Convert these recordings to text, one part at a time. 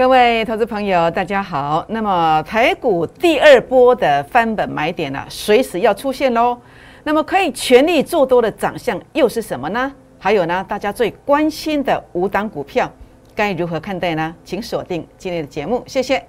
各位投资朋友，大家好。那么台股第二波的翻本买点呢，随时要出现喽。那么可以全力做多的长相又是什么呢？还有呢，大家最关心的五档股票该如何看待呢？请锁定今天的节目，谢谢。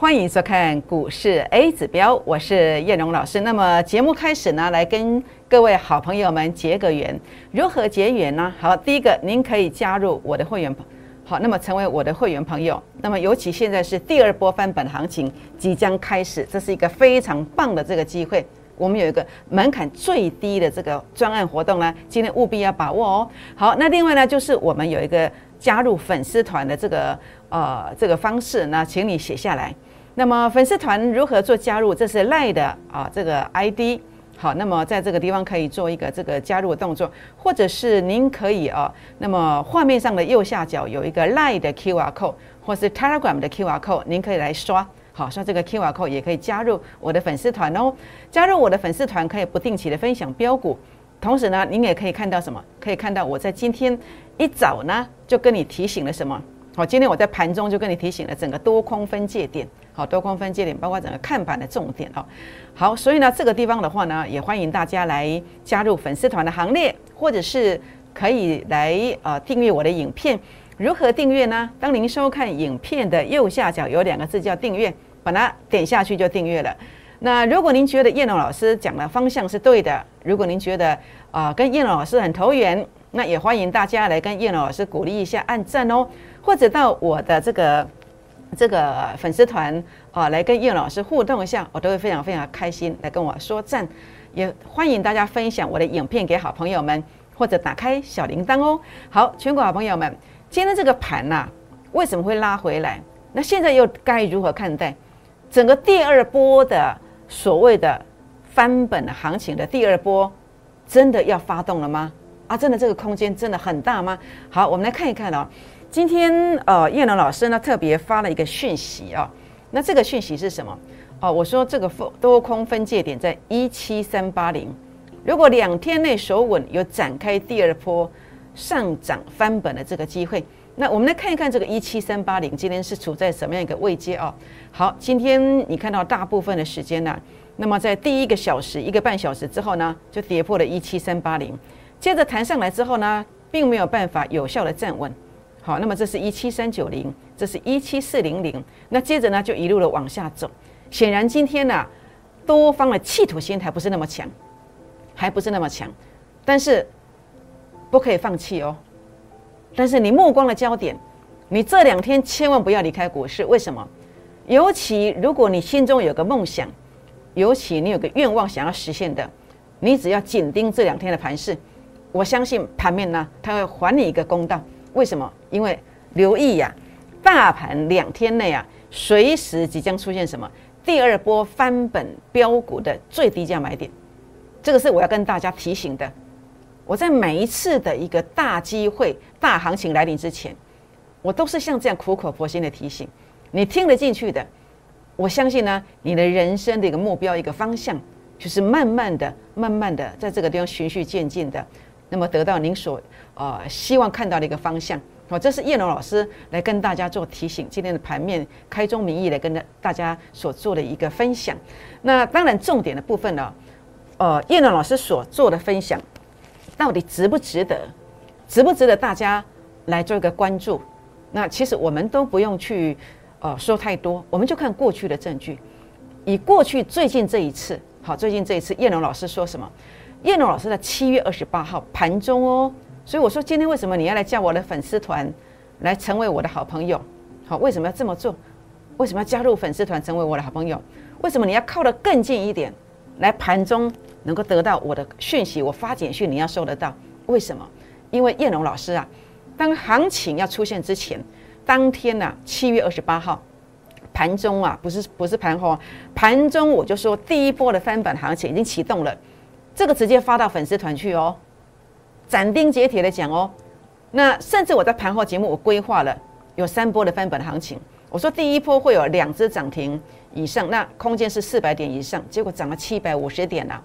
欢迎收看股市 A 指标，我是叶荣老师。那么节目开始呢，来跟各位好朋友们结个缘。如何结缘呢？好，第一个，您可以加入我的会员，好，那么成为我的会员朋友。那么尤其现在是第二波翻本行情即将开始，这是一个非常棒的这个机会。我们有一个门槛最低的这个专案活动呢，今天务必要把握哦。好，那另外呢，就是我们有一个加入粉丝团的这个呃这个方式，那请你写下来。那么粉丝团如何做加入？这是赖的啊，这个 ID 好。那么在这个地方可以做一个这个加入动作，或者是您可以啊，那么画面上的右下角有一个赖的 QR code，或是 Telegram 的 QR code，您可以来刷。好，刷这个 QR code 也可以加入我的粉丝团哦。加入我的粉丝团可以不定期的分享标股，同时呢，您也可以看到什么？可以看到我在今天一早呢就跟你提醒了什么？好，今天我在盘中就跟你提醒了整个多空分界点。好多空分界点，包括整个看板的重点哦。好，所以呢，这个地方的话呢，也欢迎大家来加入粉丝团的行列，或者是可以来呃订阅我的影片。如何订阅呢？当您收看影片的右下角有两个字叫订阅，把它点下去就订阅了。那如果您觉得叶龙老师讲的方向是对的，如果您觉得啊跟叶龙老师很投缘，那也欢迎大家来跟叶龙老师鼓励一下，按赞哦，或者到我的这个。这个粉丝团啊，来跟叶老师互动一下，我都会非常非常开心，来跟我说赞。也欢迎大家分享我的影片给好朋友们，或者打开小铃铛哦。好，全国好朋友们，今天这个盘呐，为什么会拉回来？那现在又该如何看待整个第二波的所谓的翻本行情的第二波，真的要发动了吗？啊，真的这个空间真的很大吗？好，我们来看一看哦。今天呃，叶龙老师呢特别发了一个讯息啊，那这个讯息是什么？哦，我说这个多空分界点在一七三八零，如果两天内守稳，有展开第二波上涨翻本的这个机会。那我们来看一看这个一七三八零今天是处在什么样一个位阶啊？好，今天你看到大部分的时间呢，那么在第一个小时一个半小时之后呢，就跌破了一七三八零，接着弹上来之后呢，并没有办法有效的站稳。好，那么这是一七三九零，这是一七四零零，那接着呢就一路的往下走。显然今天呢，多方的企图心还不是那么强，还不是那么强，但是不可以放弃哦。但是你目光的焦点，你这两天千万不要离开股市。为什么？尤其如果你心中有个梦想，尤其你有个愿望想要实现的，你只要紧盯这两天的盘势，我相信盘面呢，它会还你一个公道。为什么？因为留意呀，大盘两天内啊，随时即将出现什么第二波翻本标股的最低价买点，这个是我要跟大家提醒的。我在每一次的一个大机会、大行情来临之前，我都是像这样苦口婆心的提醒你，听得进去的。我相信呢，你的人生的一个目标、一个方向，就是慢慢的、慢慢的在这个地方循序渐进的。那么得到您所呃希望看到的一个方向，好，这是叶龙老师来跟大家做提醒。今天的盘面开宗明义来跟大家所做的一个分享。那当然重点的部分呢，呃，叶龙老师所做的分享，到底值不值得？值不值得大家来做一个关注？那其实我们都不用去呃说太多，我们就看过去的证据。以过去最近这一次，好，最近这一次叶龙老师说什么？叶龙老师在七月二十八号盘中哦，所以我说今天为什么你要来叫我的粉丝团，来成为我的好朋友？好，为什么要这么做？为什么要加入粉丝团成为我的好朋友？为什么你要靠得更近一点，来盘中能够得到我的讯息？我发简讯你要收得到？为什么？因为叶龙老师啊，当行情要出现之前，当天呢七月二十八号盘中啊，不是不是盘后，盘中我就说第一波的翻版行情已经启动了。这个直接发到粉丝团去哦，斩钉截铁的讲哦，那甚至我在盘后节目我规划了有三波的翻本行情，我说第一波会有两只涨停以上，那空间是四百点以上，结果涨了七百五十点呐。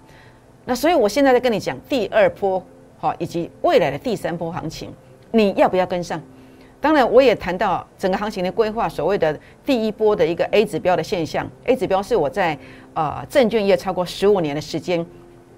那所以我现在在跟你讲第二波好，以及未来的第三波行情，你要不要跟上？当然，我也谈到整个行情的规划，所谓的第一波的一个 A 指标的现象。A 指标是我在呃证券业超过十五年的时间，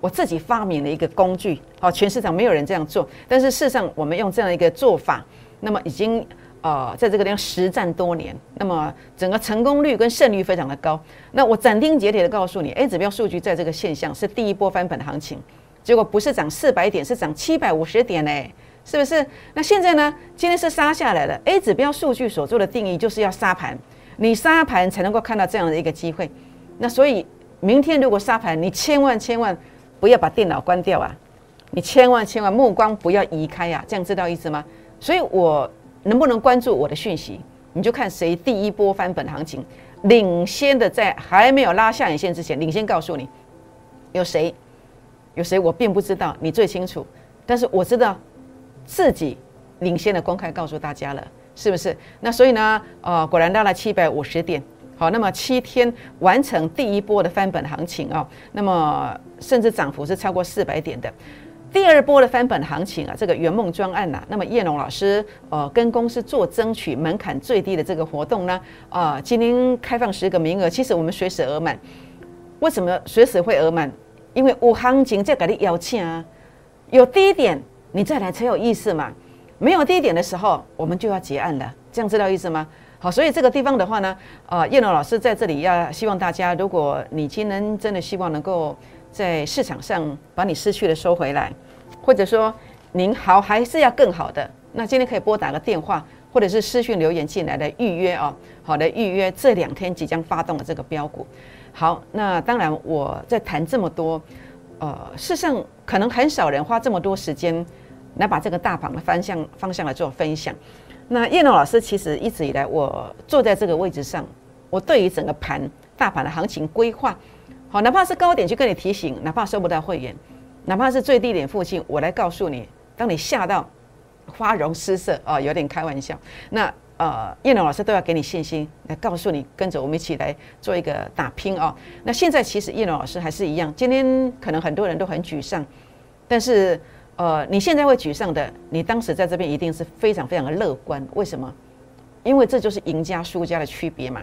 我自己发明了一个工具。好，全市场没有人这样做，但是事实上我们用这样一个做法，那么已经呃在这个地方实战多年，那么整个成功率跟胜率非常的高。那我斩钉截铁的告诉你，A 指标数据在这个现象是第一波翻本行情，结果不是涨四百点，是涨七百五十点嘞。是不是？那现在呢？今天是杀下来了。A 指标数据所做的定义就是要杀盘，你杀盘才能够看到这样的一个机会。那所以明天如果杀盘，你千万千万不要把电脑关掉啊！你千万千万目光不要移开呀！这样知道意思吗？所以我能不能关注我的讯息，你就看谁第一波翻本行情，领先的在还没有拉下影线之前，领先告诉你有谁，有谁我并不知道，你最清楚。但是我知道。自己领先的公开告诉大家了，是不是？那所以呢，呃，果然到了七百五十点，好，那么七天完成第一波的翻本行情啊，那么甚至涨幅是超过四百点的。第二波的翻本行情啊，这个圆梦专案呐，那么叶龙老师呃跟公司做争取门槛最低的这个活动呢，啊，今天开放十个名额，其实我们随时额满。为什么随时会额满？因为有行情在给你邀请啊，有低点。你再来才有意思嘛？没有低点的时候，我们就要结案了。这样知道意思吗？好，所以这个地方的话呢，呃，叶龙老师在这里要希望大家，如果你今天真的希望能够在市场上把你失去的收回来，或者说您好还是要更好的，那今天可以拨打个电话，或者是私讯留言进来的预约哦。好的，预约这两天即将发动的这个标股。好，那当然我在谈这么多，呃，事实上可能很少人花这么多时间。来把这个大盘的方向方向来做分享。那叶龙老师其实一直以来，我坐在这个位置上，我对于整个盘大盘的行情规划，好，哪怕是高点去跟你提醒，哪怕收不到会员，哪怕是最低点附近，我来告诉你，当你吓到花容失色啊，有点开玩笑。那呃，叶龙老师都要给你信心，来告诉你，跟着我们一起来做一个打拼啊。那现在其实叶龙老师还是一样，今天可能很多人都很沮丧，但是。呃，你现在会沮丧的，你当时在这边一定是非常非常的乐观。为什么？因为这就是赢家输家的区别嘛，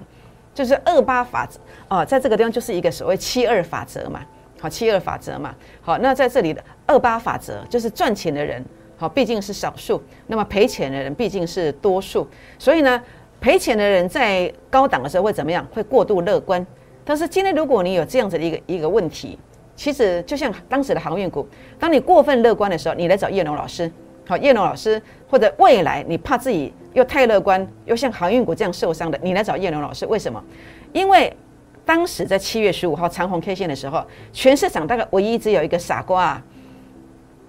就是二八法则啊，在这个地方就是一个所谓七二法则嘛，好，七二法则嘛，好，那在这里的二八法则就是赚钱的人，好，毕竟是少数，那么赔钱的人毕竟是多数，所以呢，赔钱的人在高档的时候会怎么样？会过度乐观。但是今天如果你有这样子的一个一个问题。其实就像当时的航运股，当你过分乐观的时候，你来找叶龙老师。好，叶龙老师或者未来你怕自己又太乐观，又像航运股这样受伤的，你来找叶龙老师。为什么？因为当时在七月十五号长虹 K 线的时候，全市场大概唯一只有一个傻瓜。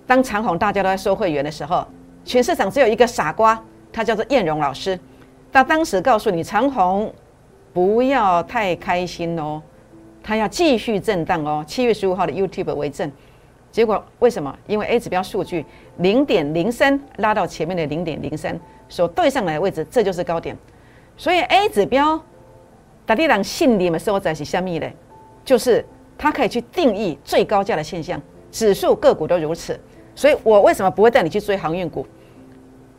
当长虹大家都在收会员的时候，全市场只有一个傻瓜，他叫做叶荣老师。他当时告诉你长虹不要太开心哦。它要继续震荡哦，七月十五号的 YouTube 为证，结果为什么？因为 A 指标数据零点零三拉到前面的零点零三所对上来的位置，这就是高点。所以 A 指标，打地党信你们收在是下面的，就是它可以去定义最高价的现象，指数个股都如此。所以我为什么不会带你去追航运股？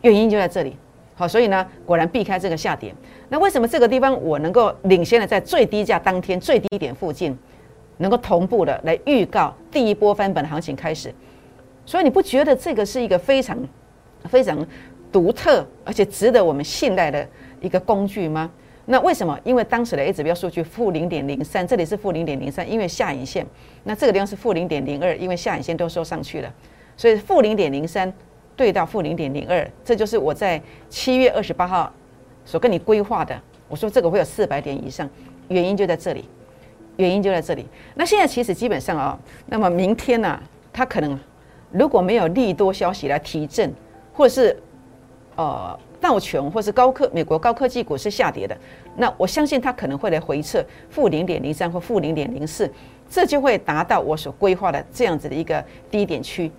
原因就在这里。好，所以呢，果然避开这个下跌。那为什么这个地方我能够领先的在最低价当天最低点附近，能够同步的来预告第一波翻本行情开始？所以你不觉得这个是一个非常非常独特而且值得我们信赖的一个工具吗？那为什么？因为当时的 A 指标数据负零点零三，这里是负零点零三，因为下影线。那这个地方是负零点零二，因为下影线都收上去了，所以负零点零三。对到负零点零二，这就是我在七月二十八号所跟你规划的。我说这个会有四百点以上，原因就在这里，原因就在这里。那现在其实基本上啊，那么明天呢，它可能如果没有利多消息来提振，或者是呃道琼或是高科美国高科技股是下跌的，那我相信它可能会来回撤负零点零三或负零点零四，这就会达到我所规划的这样子的一个低点区。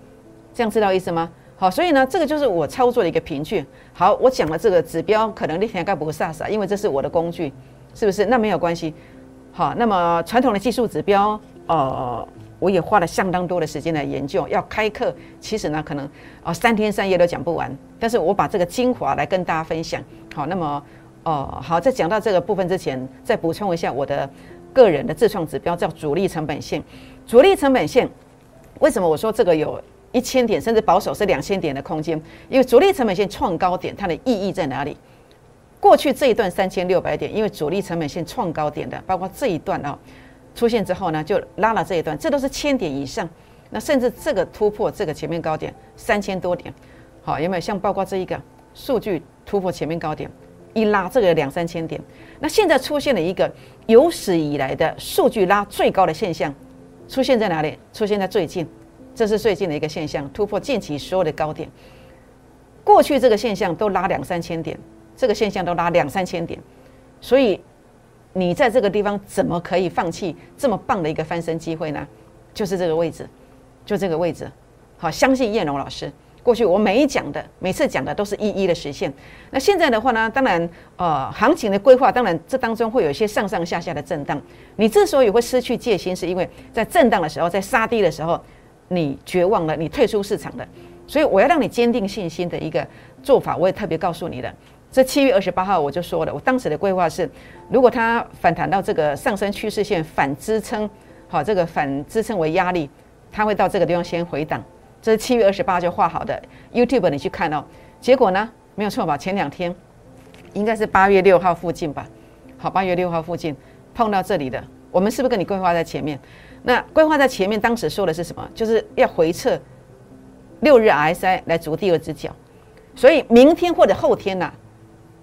这样知道意思吗？好，所以呢，这个就是我操作的一个凭据。好，我讲了这个指标，可能那天该不会傻傻，因为这是我的工具，是不是？那没有关系。好，那么传统的技术指标，呃，我也花了相当多的时间来研究。要开课，其实呢，可能啊三天三夜都讲不完。但是我把这个精华来跟大家分享。好，那么哦，好，在讲到这个部分之前，再补充一下我的个人的自创指标，叫主力成本线。主力成本线，为什么我说这个有？一千点甚至保守是两千点的空间，因为主力成本线创高点，它的意义在哪里？过去这一段三千六百点，因为主力成本线创高点的，包括这一段啊出现之后呢，就拉了这一段，这都是千点以上。那甚至这个突破这个前面高点三千多点，好有没有？像包括这一个数据突破前面高点，一拉这个两三千点。那现在出现了一个有史以来的数据拉最高的现象，出现在哪里？出现在最近。这是最近的一个现象，突破近期所有的高点。过去这个现象都拉两三千点，这个现象都拉两三千点，所以你在这个地方怎么可以放弃这么棒的一个翻身机会呢？就是这个位置，就这个位置。好，相信叶龙老师，过去我每一讲的，每次讲的都是一一的实现。那现在的话呢，当然，呃，行情的规划，当然这当中会有一些上上下下的震荡。你之所以会失去戒心，是因为在震荡的时候，在杀低的时候。你绝望了，你退出市场的，所以我要让你坚定信心的一个做法，我也特别告诉你的。这七月二十八号我就说了，我当时的规划是，如果它反弹到这个上升趋势线反支撑，好，这个反支撑为压力，它会到这个地方先回档。这是七月二十八就画好的，YouTube 你去看哦。结果呢，没有错吧？前两天应该是八月六号附近吧？好，八月六号附近碰到这里的，我们是不是跟你规划在前面？那规划在前面，当时说的是什么？就是要回撤六日 RSI 来逐第二只脚，所以明天或者后天呐，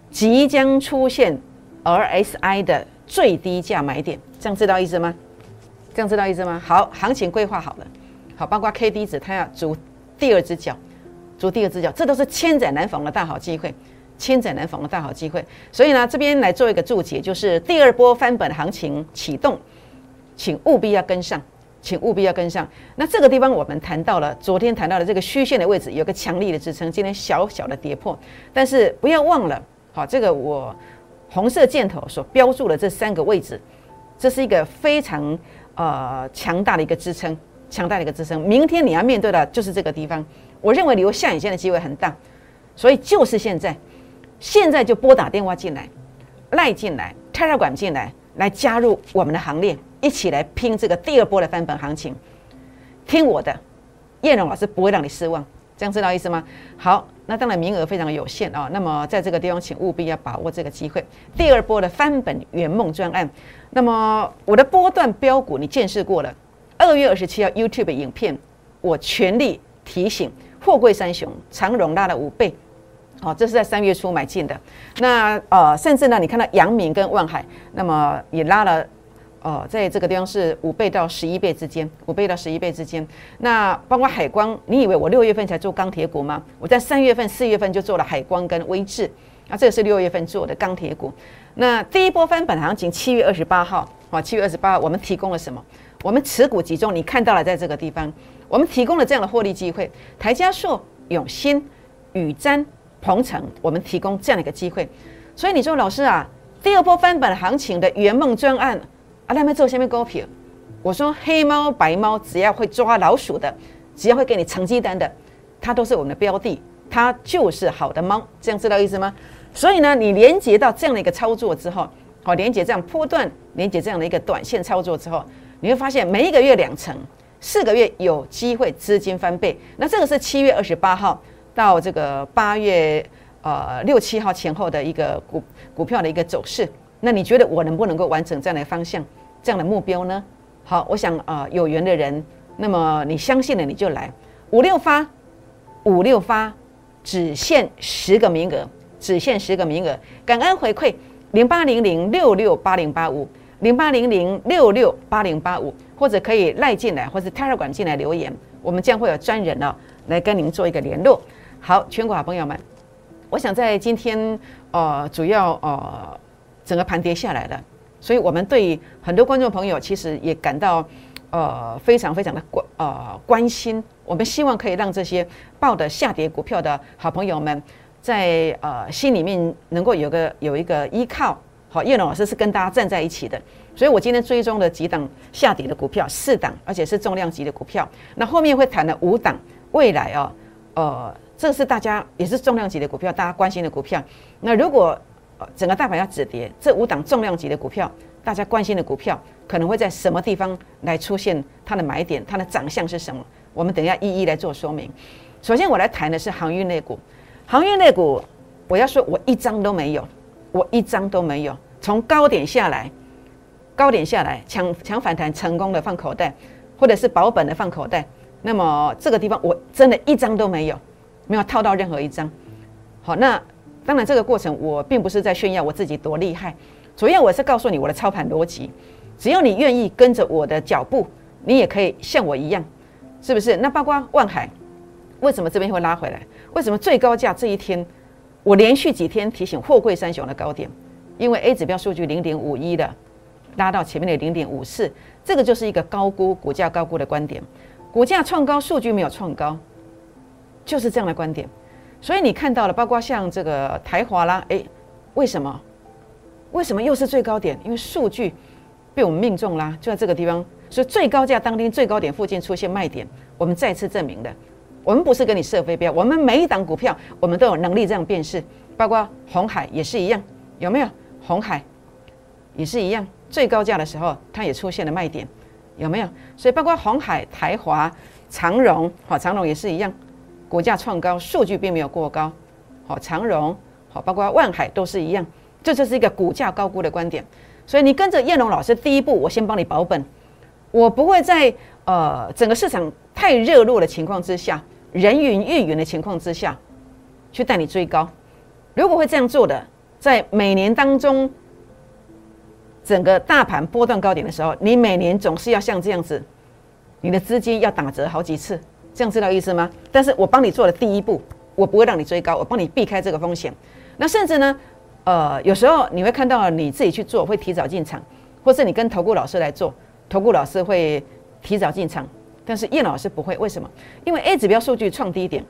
即将出现 RSI 的最低价买点，这样知道意思吗？这样知道意思吗？好，行情规划好了，好，包括 K D 值，它要逐第二只脚，逐第二只脚，这都是千载难逢的大好机会，千载难逢的大好机会。所以呢，这边来做一个注解，就是第二波翻本行情启动。请务必要跟上，请务必要跟上。那这个地方我们谈到了，昨天谈到的这个虚线的位置有个强力的支撑，今天小小的跌破，但是不要忘了，好，这个我红色箭头所标注的这三个位置，这是一个非常呃强大的一个支撑，强大的一个支撑。明天你要面对的就是这个地方，我认为留下影线的机会很大，所以就是现在，现在就拨打电话进来，赖进来，泰尔管进来，来加入我们的行列。一起来拼这个第二波的翻本行情，听我的，叶龙老师不会让你失望，这样知道意思吗？好，那当然名额非常有限啊，那么在这个地方，请务必要把握这个机会，第二波的翻本圆梦专案。那么我的波段标股你见识过了，二月二十七号 YouTube 影片，我全力提醒，货柜三雄长荣拉了五倍，哦，这是在三月初买进的。那呃，甚至呢，你看到阳明跟万海，那么也拉了。哦，在这个地方是五倍到十一倍之间，五倍到十一倍之间。那包括海光，你以为我六月份才做钢铁股吗？我在三月份、四月份就做了海光跟威智，那，这个是六月份做的钢铁股。那第一波翻本行情七月二十八号，啊，七月二十八号我们提供了什么？我们持股集中，你看到了，在这个地方，我们提供了这样的获利机会。台加硕、永新、宇瞻、鹏程，我们提供这样的一个机会。所以你说老师啊，第二波翻本行情的圆梦专案。啊，他们做下面股票，我说黑猫白猫，只要会抓老鼠的，只要会给你成绩单的，它都是我们的标的，它就是好的猫，这样知道意思吗？所以呢，你连接到这样的一个操作之后，好，连接这样波段，连接这样的一个短线操作之后，你会发现每一个月两成，四个月有机会资金翻倍。那这个是七月二十八号到这个八月呃六七号前后的一个股股票的一个走势。那你觉得我能不能够完成这样的方向、这样的目标呢？好，我想啊，有缘的人，那么你相信了，你就来五六发，五六发，只限十个名额，只限十个名额。感恩回馈零八零零六六八零八五零八零零六六八零八五，或者可以赖进来，或者泰尔管进来留言，我们将会有专人哦来跟您做一个联络。好，全国好朋友们，我想在今天呃，主要呃。整个盘跌下来了，所以我们对很多观众朋友其实也感到呃非常非常的关呃关心我们希望可以让这些抱的下跌股票的好朋友们，在呃心里面能够有个有一个依靠。好，叶龙老师是跟大家站在一起的，所以我今天追踪了几档下跌的股票，四档，而且是重量级的股票。那后面会谈的五档，未来哦，呃，这是大家也是重量级的股票，大家关心的股票。那如果整个大盘要止跌，这五档重量级的股票，大家关心的股票，可能会在什么地方来出现它的买点？它的长相是什么？我们等一下一一来做说明。首先，我来谈的是航运类股。航运类股，我要说，我一张都没有，我一张都没有。从高点下来，高点下来抢抢反弹成功的放口袋，或者是保本的放口袋。那么这个地方我真的一张都没有，没有套到任何一张。好，那当然这个过程我并不是在炫耀我自己多厉害，主要我是告诉你我的操盘逻辑。只要你愿意跟着我的脚步，你也可以像我一样，是不是？那包括万海，为什么这边会拉回来？为什么最高价这一天，我连续几天提醒货柜三雄的高点？因为 A 指标数据零点五一的拉到前面的零点五四，这个就是一个高估股价高估的观点，股价创高，数据没有创高，就是这样的观点。所以你看到了，包括像这个台华啦，诶，为什么？为什么又是最高点？因为数据被我们命中啦，就在这个地方，所以最高价当天最高点附近出现卖点，我们再次证明的，我们不是跟你设飞镖，我们每一档股票我们都有能力这样辨识，包括红海也是一样，有没有？红海也是一样，最高价的时候，它也出现了卖点，有没有？所以包括红海、台华、长荣，好，长荣也是一样，股价创高，数据并没有过高，好，长荣，好，包括万海都是一样，这就是一个股价高估的观点。所以你跟着燕龙老师，第一步我先帮你保本，我不会在呃整个市场太热络的情况之下，人云亦云的情况之下，去带你追高。如果会这样做的。在每年当中，整个大盘波段高点的时候，你每年总是要像这样子，你的资金要打折好几次，这样知道意思吗？但是我帮你做了第一步，我不会让你追高，我帮你避开这个风险。那甚至呢，呃，有时候你会看到你自己去做会提早进场，或是你跟投顾老师来做，投顾老师会提早进场，但是叶老师不会，为什么？因为 A 指标数据创低点。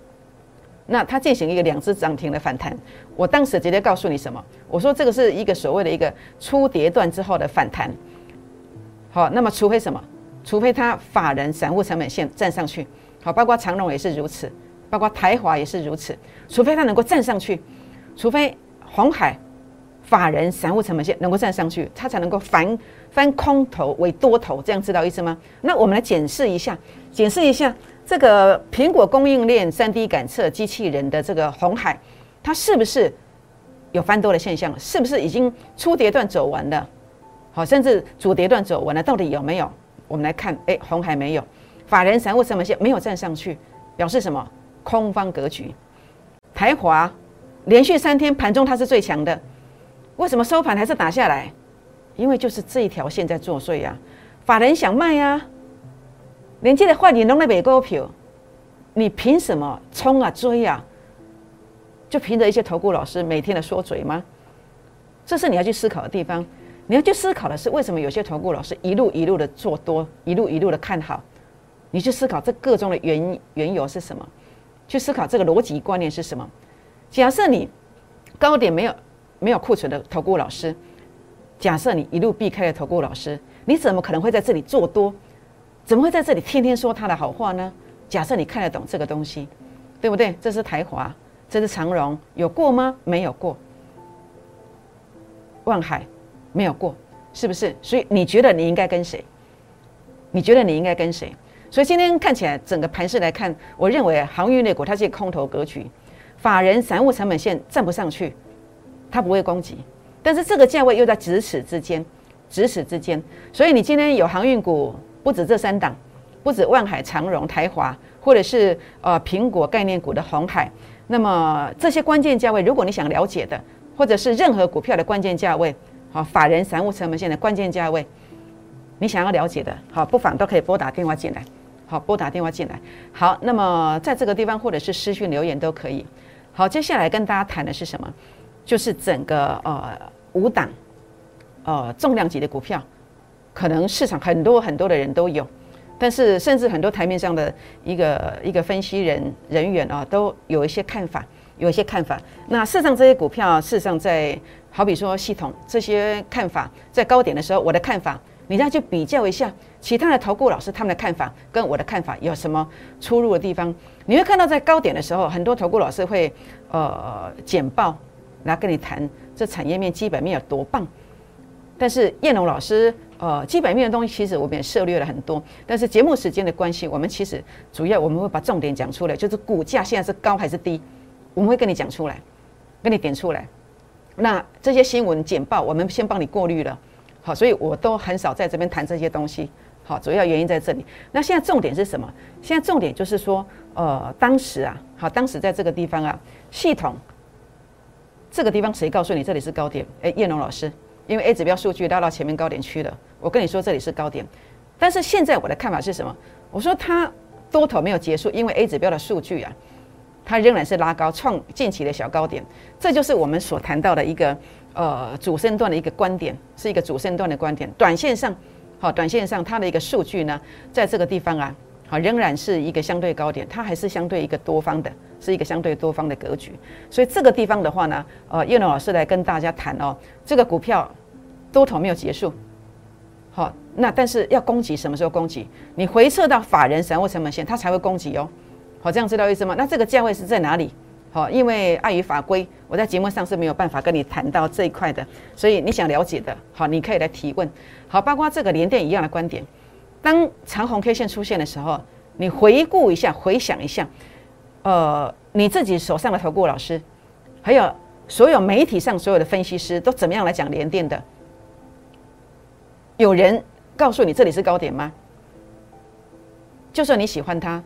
那它进行一个两只涨停的反弹，我当时直接告诉你什么？我说这个是一个所谓的一个初跌段之后的反弹。好，那么除非什么？除非它法人散户成本线站上去，好，包括长隆也是如此，包括台华也是如此。除非它能够站上去，除非红海法人散户成本线能够站上去，它才能够翻翻空头为多头，这样知道意思吗？那我们来检视一下，检视一下。这个苹果供应链三 D 感测机器人的这个红海，它是不是有翻多的现象？是不是已经初跌段走完了？好，甚至主跌段走完了，到底有没有？我们来看，哎，红海没有，法人散户成本线没有站上去，表示什么？空方格局。台华连续三天盘中它是最强的，为什么收盘还是打下来？因为就是这一条线在作祟呀，法人想卖呀。连这个坏人拢在买股票，你凭什么冲啊追啊？就凭着一些投顾老师每天的说嘴吗？这是你要去思考的地方。你要去思考的是，为什么有些投顾老师一路一路的做多，一路一路的看好？你去思考这个中的原缘由是什么？去思考这个逻辑观念是什么？假设你高点没有没有库存的投顾老师，假设你一路避开了投顾老师，你怎么可能会在这里做多？怎么会在这里天天说他的好话呢？假设你看得懂这个东西，对不对？这是台华，这是长荣，有过吗？没有过。万海没有过，是不是？所以你觉得你应该跟谁？你觉得你应该跟谁？所以今天看起来整个盘势来看，我认为航运类股它是一个空头格局，法人散户成本线站不上去，它不会攻击，但是这个价位又在咫尺之间，咫尺之间，所以你今天有航运股。不止这三档，不止万海、长荣、台华，或者是呃苹果概念股的红海。那么这些关键价位，如果你想了解的，或者是任何股票的关键价位，好，法人散户成本线的关键价位，你想要了解的，好，不妨都可以拨打电话进来。好，拨打电话进来。好，那么在这个地方或者是私讯留言都可以。好，接下来跟大家谈的是什么？就是整个呃五档呃重量级的股票。可能市场很多很多的人都有，但是甚至很多台面上的一个一个分析人人员啊，都有一些看法，有一些看法。那事实上这些股票，事实上在好比说系统这些看法，在高点的时候，我的看法，你再去比较一下其他的投顾老师他们的看法跟我的看法有什么出入的地方，你会看到在高点的时候，很多投顾老师会呃简报来跟你谈这产业面基本面有多棒。但是叶龙老师，呃，基本面的东西其实我们也涉猎了很多。但是节目时间的关系，我们其实主要我们会把重点讲出来，就是股价现在是高还是低，我们会跟你讲出来，跟你点出来。那这些新闻简报，我们先帮你过滤了，好，所以我都很少在这边谈这些东西。好，主要原因在这里。那现在重点是什么？现在重点就是说，呃，当时啊，好，当时在这个地方啊，系统这个地方谁告诉你这里是高点？哎，叶龙老师。因为 A 指标数据拉到前面高点区了，我跟你说这里是高点，但是现在我的看法是什么？我说它多头没有结束，因为 A 指标的数据啊，它仍然是拉高创近期的小高点，这就是我们所谈到的一个呃主升段的一个观点，是一个主升段的观点。短线上，好，短线上它的一个数据呢，在这个地方啊，好，仍然是一个相对高点，它还是相对一个多方的，是一个相对多方的格局。所以这个地方的话呢，呃，叶龙老师来跟大家谈哦，这个股票。多头没有结束，好，那但是要攻击什么时候攻击？你回撤到法人散户成本线，它才会攻击哦。好，这样知道意思吗？那这个价位是在哪里？好，因为碍于法规，我在节目上是没有办法跟你谈到这一块的。所以你想了解的，好，你可以来提问。好，包括这个连电一样的观点，当长红 K 线出现的时候，你回顾一下，回想一下，呃，你自己手上的投顾老师，还有所有媒体上所有的分析师都怎么样来讲连电的？有人告诉你这里是高点吗？就算你喜欢它，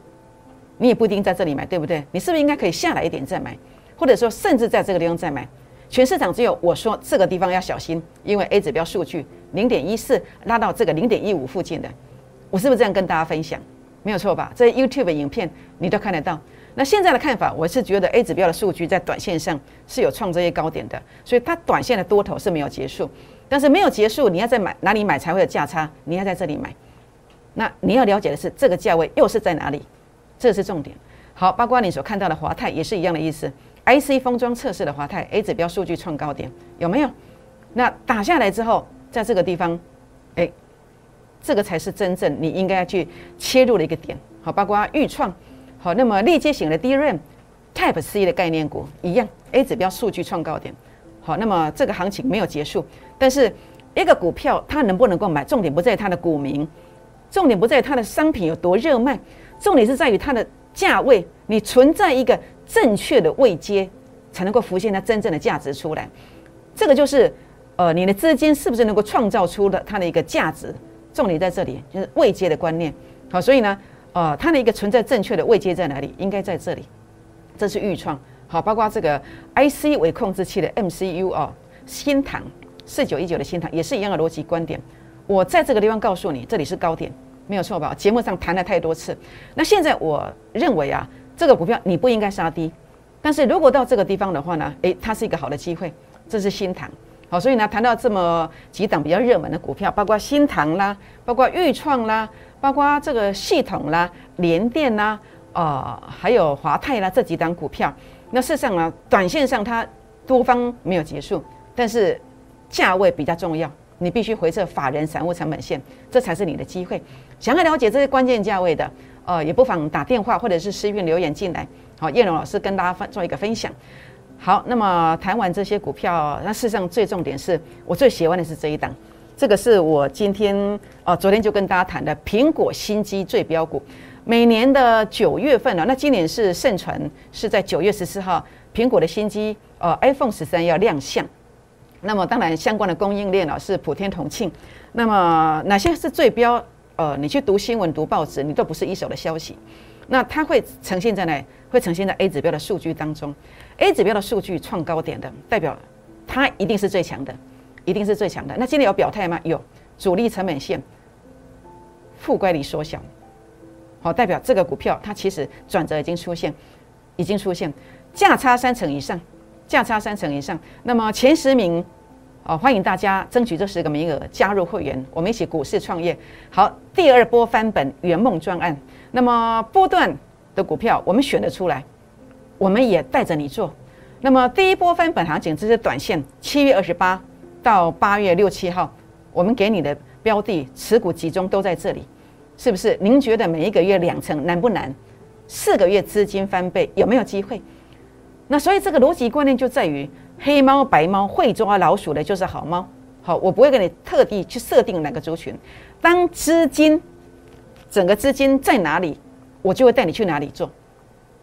你也不一定在这里买，对不对？你是不是应该可以下来一点再买，或者说甚至在这个地方再买？全市场只有我说这个地方要小心，因为 A 指标数据零点一四拉到这个零点一五附近的，我是不是这样跟大家分享？没有错吧？这 YouTube 影片你都看得到。那现在的看法，我是觉得 A 指标的数据在短线上是有创这些高点的，所以它短线的多头是没有结束。但是没有结束，你要在买哪里买才会有价差？你要在这里买，那你要了解的是这个价位又是在哪里？这是重点。好，包括你所看到的华泰也是一样的意思。IC 封装测试的华泰 A 指标数据创高点有没有？那打下来之后，在这个地方，哎，这个才是真正你应该要去切入的一个点。好，包括预创，好，那么立接型的 DRAM Type C 的概念股一样，A 指标数据创高点。好，那么这个行情没有结束。但是，一个股票它能不能够买，重点不在它的股民，重点不在它的商品有多热卖，重点是在于它的价位。你存在一个正确的位阶，才能够浮现它真正的价值出来。这个就是，呃，你的资金是不是能够创造出的它的一个价值？重点在这里，就是位阶的观念。好，所以呢，呃，它的一个存在正确的位阶在哪里？应该在这里。这是预创。好，包括这个 IC 为控制器的 MCU 哦，新唐。四九一九的新塘也是一样的逻辑观点，我在这个地方告诉你，这里是高点，没有错吧？节目上谈了太多次。那现在我认为啊，这个股票你不应该杀低，但是如果到这个地方的话呢，诶，它是一个好的机会。这是新塘，好，所以呢，谈到这么几档比较热门的股票，包括新塘啦，包括豫创啦，包括这个系统啦、联电啦，呃，还有华泰啦这几档股票，那事实上呢，短线上它多方没有结束，但是。价位比较重要，你必须回测法人散户成本线，这才是你的机会。想要了解这些关键价位的，呃，也不妨打电话或者是私讯留言进来。好，叶龙老师跟大家分做一个分享。好，那么谈完这些股票，那事实上最重点是我最喜欢的是这一档，这个是我今天呃，昨天就跟大家谈的苹果新机最标股。每年的九月份啊，那今年是盛传是在九月十四号，苹果的新机呃 iPhone 十三要亮相。那么当然，相关的供应链啊是普天同庆。那么哪些是最标？呃，你去读新闻、读报纸，你都不是一手的消息。那它会呈现在哪？会呈现在 A 指标的数据当中。A 指标的数据创高点的，代表它一定是最强的，一定是最强的。那今天有表态吗？有，主力成本线负乖离缩小，好，代表这个股票它其实转折已经出现，已经出现价差三成以上。价差三成以上，那么前十名，哦，欢迎大家争取这十个名额加入会员，我们一起股市创业。好，第二波翻本圆梦专案，那么波段的股票我们选得出来，我们也带着你做。那么第一波翻本行情这是短线，七月二十八到八月六七号，我们给你的标的持股集中都在这里，是不是？您觉得每一个月两成难不难？四个月资金翻倍有没有机会？那所以这个逻辑观念就在于黑猫白猫会抓老鼠的就是好猫。好，我不会给你特地去设定哪个族群。当资金整个资金在哪里，我就会带你去哪里做，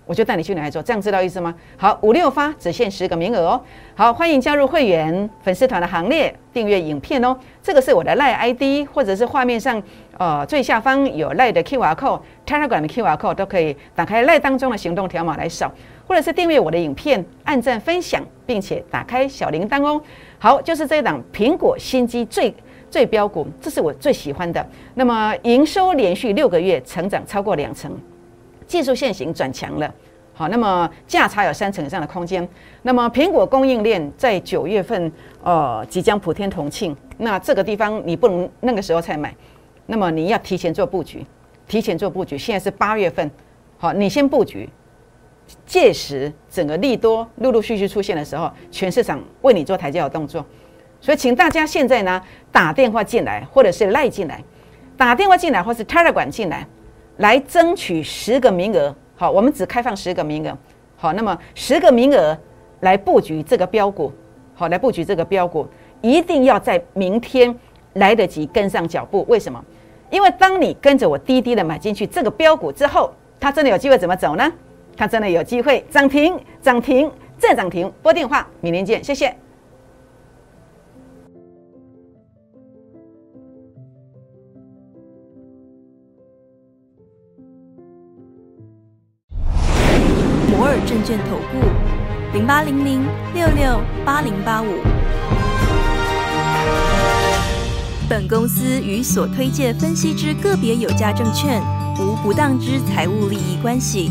我就带你去哪里做，这样知道意思吗？好，五六发只限十个名额哦。好，欢迎加入会员粉丝团的行列，订阅影片哦。这个是我的赖 ID，或者是画面上呃最下方有赖的 QR code，Telegram 的 QR code 都可以打开赖当中的行动条码来扫。或者是订阅我的影片，按赞分享，并且打开小铃铛哦。好，就是这一档苹果新机最最标股，这是我最喜欢的。那么营收连续六个月成长超过两成，技术线型转强了。好，那么价差有三成以上的空间。那么苹果供应链在九月份呃即将普天同庆，那这个地方你不能那个时候才买，那么你要提前做布局，提前做布局。现在是八月份，好，你先布局。届时，整个利多陆陆续续出现的时候，全市场为你做台阶的动作。所以，请大家现在呢打电话进来，或者是赖进来，打电话进来，或是 Telegram 进来，来争取十个名额。好，我们只开放十个名额。好，那么十个名额来布局这个标股。好，来布局这个标股，一定要在明天来得及跟上脚步。为什么？因为当你跟着我滴滴的买进去这个标股之后，它真的有机会怎么走呢？它真的有机会涨停，涨停再涨停。拨电话，明天见，谢谢。摩尔证券投顾，零八零零六六八零八五。本公司与所推介分析之个别有价证券无不当之财务利益关系。